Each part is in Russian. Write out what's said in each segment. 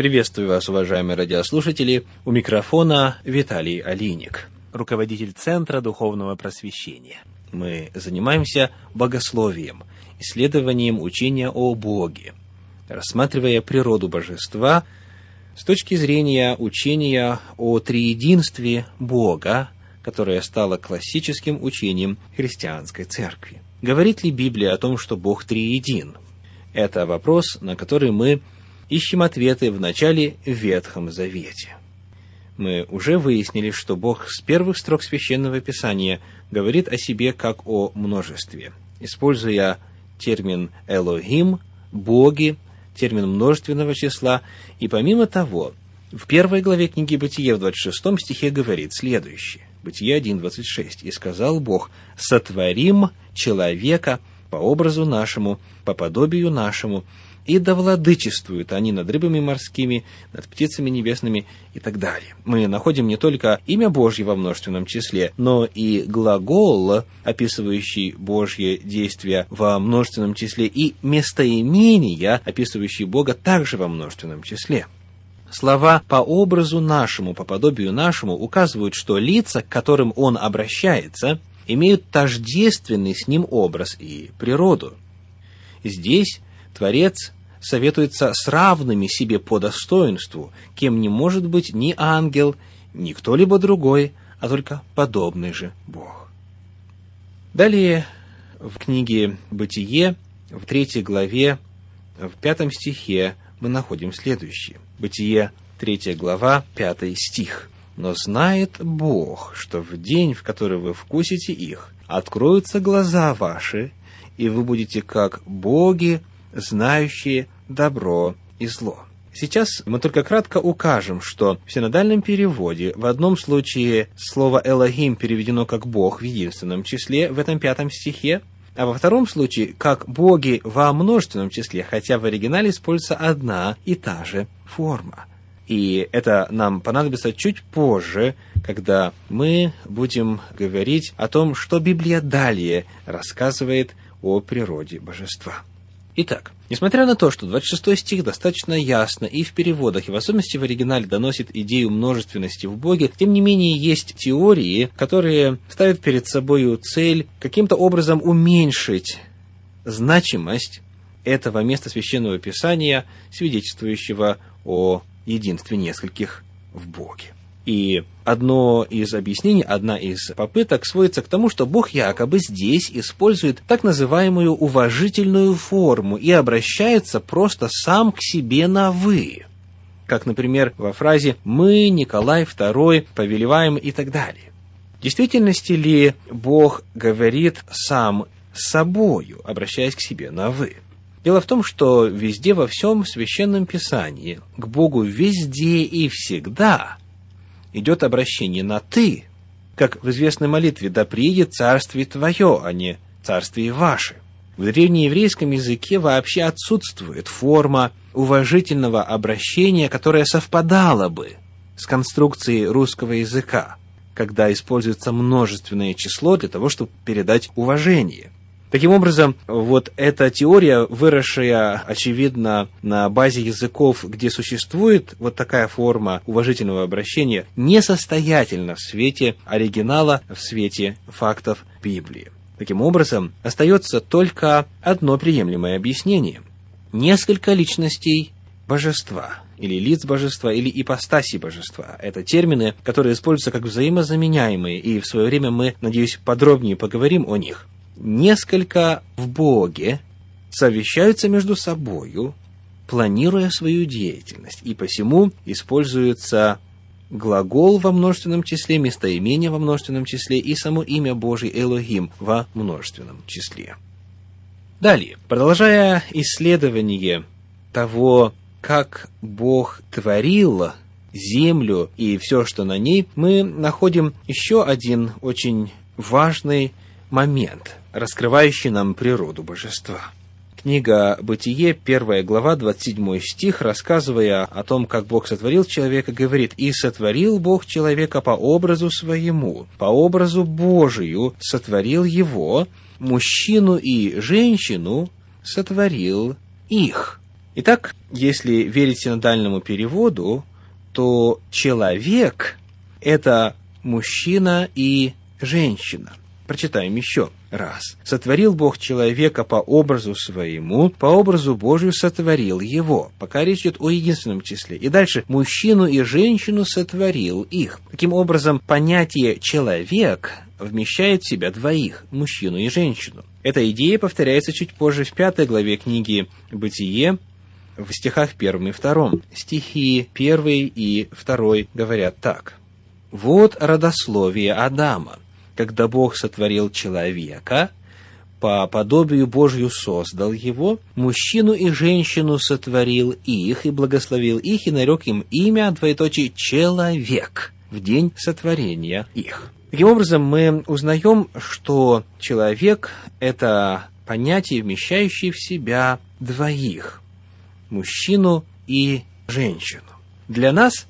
Приветствую вас, уважаемые радиослушатели. У микрофона Виталий Алиник, руководитель Центра Духовного Просвещения. Мы занимаемся богословием, исследованием учения о Боге, рассматривая природу божества с точки зрения учения о триединстве Бога, которое стало классическим учением христианской церкви. Говорит ли Библия о том, что Бог триедин? Это вопрос, на который мы ищем ответы в начале Ветхом Завете. Мы уже выяснили, что Бог с первых строк Священного Писания говорит о себе как о множестве, используя термин «элогим», «боги», термин множественного числа, и помимо того, в первой главе книги Бытия в 26 стихе говорит следующее. Бытие 1.26. «И сказал Бог, сотворим человека по образу нашему, по подобию нашему, и да владычествуют они над рыбами морскими, над птицами небесными и так далее. Мы находим не только имя Божье во множественном числе, но и глагол, описывающий Божье действие во множественном числе, и местоимения, описывающие Бога также во множественном числе. Слова «по образу нашему, по подобию нашему» указывают, что лица, к которым он обращается, имеют тождественный с ним образ и природу. Здесь Творец советуется с равными себе по достоинству, кем не может быть ни ангел, ни кто-либо другой, а только подобный же Бог. Далее в книге «Бытие» в третьей главе, в пятом стихе мы находим следующее. Бытие, третья глава, пятый стих. «Но знает Бог, что в день, в который вы вкусите их, откроются глаза ваши, и вы будете как боги, знающие добро и зло. Сейчас мы только кратко укажем, что в синодальном переводе в одном случае слово «элогим» переведено как «бог» в единственном числе в этом пятом стихе, а во втором случае как «боги» во множественном числе, хотя в оригинале используется одна и та же форма. И это нам понадобится чуть позже, когда мы будем говорить о том, что Библия далее рассказывает о природе божества. Итак, несмотря на то, что 26 стих достаточно ясно и в переводах, и в особенности в оригинале доносит идею множественности в Боге, тем не менее есть теории, которые ставят перед собой цель каким-то образом уменьшить значимость этого места Священного Писания, свидетельствующего о единстве нескольких в Боге. И одно из объяснений, одна из попыток сводится к тому, что Бог якобы здесь использует так называемую уважительную форму и обращается просто сам к себе на «вы». Как, например, во фразе «Мы, Николай II, повелеваем» и так далее. В действительности ли Бог говорит сам с собою, обращаясь к себе на «вы»? Дело в том, что везде во всем Священном Писании к Богу везде и всегда идет обращение на «ты», как в известной молитве «Да приедет царствие твое», а не «царствие ваше». В древнееврейском языке вообще отсутствует форма уважительного обращения, которая совпадала бы с конструкцией русского языка, когда используется множественное число для того, чтобы передать уважение – Таким образом, вот эта теория, выросшая, очевидно, на базе языков, где существует вот такая форма уважительного обращения, несостоятельна в свете оригинала, в свете фактов Библии. Таким образом, остается только одно приемлемое объяснение. Несколько личностей божества, или лиц божества, или ипостаси божества. Это термины, которые используются как взаимозаменяемые, и в свое время мы, надеюсь, подробнее поговорим о них несколько в Боге совещаются между собою, планируя свою деятельность, и посему используется глагол во множественном числе, местоимение во множественном числе и само имя Божие Элохим во множественном числе. Далее, продолжая исследование того, как Бог творил землю и все, что на ней, мы находим еще один очень важный момент, раскрывающий нам природу божества. Книга «Бытие», первая глава, 27 стих, рассказывая о том, как Бог сотворил человека, говорит, «И сотворил Бог человека по образу своему, по образу Божию сотворил его, мужчину и женщину сотворил их». Итак, если верить синодальному переводу, то человек – это мужчина и женщина. Прочитаем еще раз. «Сотворил Бог человека по образу своему, по образу Божию сотворил его». Пока речь идет о единственном числе. И дальше «мужчину и женщину сотворил их». Таким образом, понятие «человек» вмещает в себя двоих – мужчину и женщину. Эта идея повторяется чуть позже в пятой главе книги «Бытие», в стихах первом и втором. Стихи первый и второй говорят так. «Вот родословие Адама когда Бог сотворил человека, по подобию Божью создал его, мужчину и женщину сотворил их, и благословил их, и нарек им имя, двоеточие, человек, в день сотворения их. Таким образом, мы узнаем, что человек – это понятие, вмещающее в себя двоих – мужчину и женщину. Для нас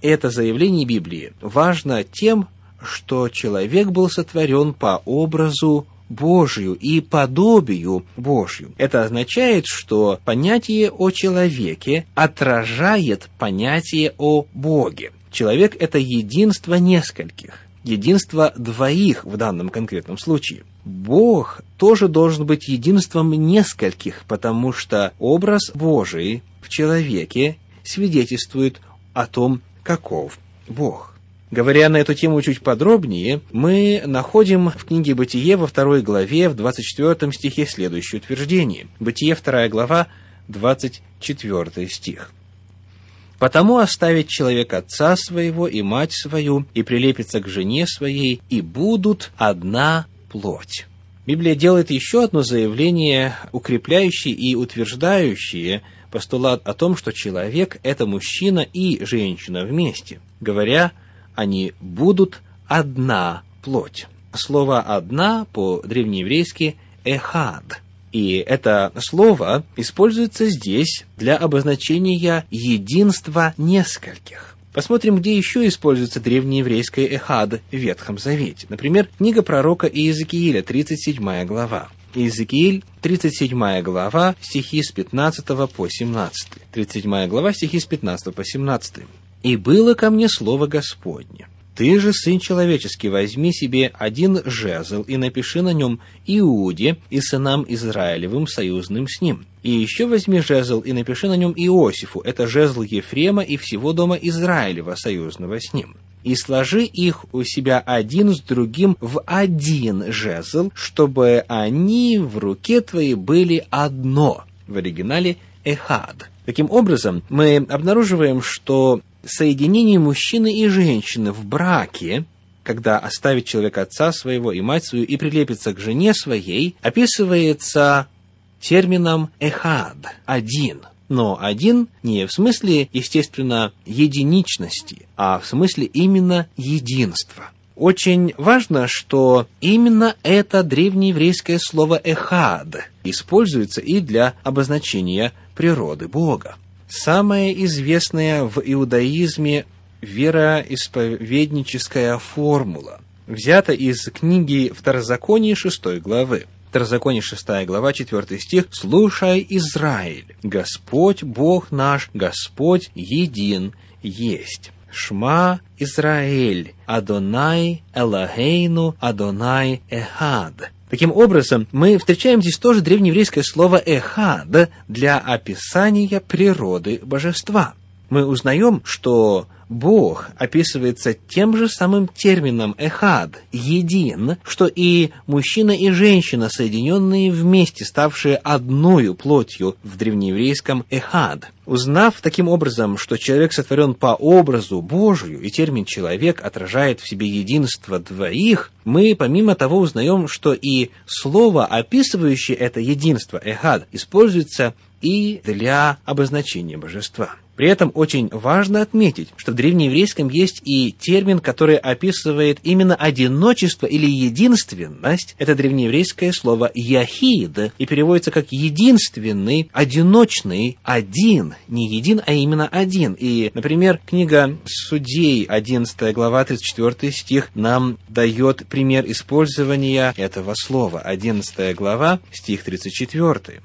это заявление Библии важно тем, что человек был сотворен по образу Божию и подобию Божью. Это означает, что понятие о человеке отражает понятие о Боге. Человек – это единство нескольких, единство двоих в данном конкретном случае. Бог тоже должен быть единством нескольких, потому что образ Божий в человеке свидетельствует о том, каков Бог. Говоря на эту тему чуть подробнее, мы находим в книге «Бытие» во второй главе, в 24 стихе следующее утверждение. «Бытие», вторая глава, 24 стих. «Потому оставит человек отца своего и мать свою, и прилепится к жене своей, и будут одна плоть». Библия делает еще одно заявление, укрепляющее и утверждающее постулат о том, что человек – это мужчина и женщина вместе, говоря они будут одна плоть. Слово «одна» по-древнееврейски «эхад». И это слово используется здесь для обозначения единства нескольких. Посмотрим, где еще используется древнееврейское «эхад» в Ветхом Завете. Например, книга пророка Иезекииля, 37 глава. Иезекииль, 37 глава, стихи с 15 по 17. 37 глава, стихи с 15 по 17. И было ко мне слово Господне. Ты же, сын человеческий, возьми себе один жезл и напиши на нем Иуде и сынам Израилевым, союзным с ним. И еще возьми жезл и напиши на нем Иосифу, это жезл Ефрема и всего дома Израилева, союзного с ним. И сложи их у себя один с другим в один жезл, чтобы они в руке твоей были одно. В оригинале «эхад». Таким образом, мы обнаруживаем, что соединение мужчины и женщины в браке, когда оставит человек отца своего и мать свою и прилепится к жене своей, описывается термином «эхад» – «один». Но один не в смысле, естественно, единичности, а в смысле именно единства. Очень важно, что именно это древнееврейское слово «эхад» используется и для обозначения природы Бога. Самая известная в иудаизме вероисповедническая формула взята из книги Второзакония 6 главы. Второзаконие 6 глава, 4 стих. «Слушай, Израиль, Господь Бог наш, Господь един есть». Шма Израиль, Адонай Элогейну, Адонай Эхад. Таким образом, мы встречаем здесь тоже древнееврейское слово «эхад» для описания природы божества. Мы узнаем, что Бог описывается тем же самым термином «эхад» – «един», что и мужчина и женщина, соединенные вместе, ставшие одною плотью в древнееврейском «эхад». Узнав таким образом, что человек сотворен по образу Божию, и термин «человек» отражает в себе единство двоих, мы помимо того узнаем, что и слово, описывающее это единство «эхад», используется и для обозначения божества. При этом очень важно отметить, что в древнееврейском есть и термин, который описывает именно одиночество или единственность. Это древнееврейское слово «яхид» и переводится как «единственный», «одиночный», «один». Не «един», а именно «один». И, например, книга Судей, 11 глава, 34 стих, нам дает пример использования этого слова. 11 глава, стих 34.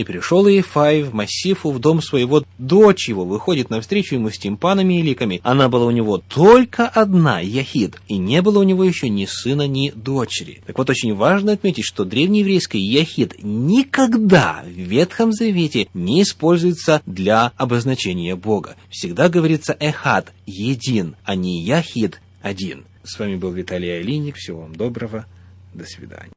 И пришел Иефай в Массифу в дом своего, дочь его выходит навстречу ему с тимпанами и ликами. Она была у него только одна, Яхид, и не было у него еще ни сына, ни дочери. Так вот, очень важно отметить, что древнееврейское Яхид никогда в Ветхом Завете не используется для обозначения Бога. Всегда говорится Эхад, един, а не Яхид, один. С вами был Виталий Алиник. Всего вам доброго. До свидания.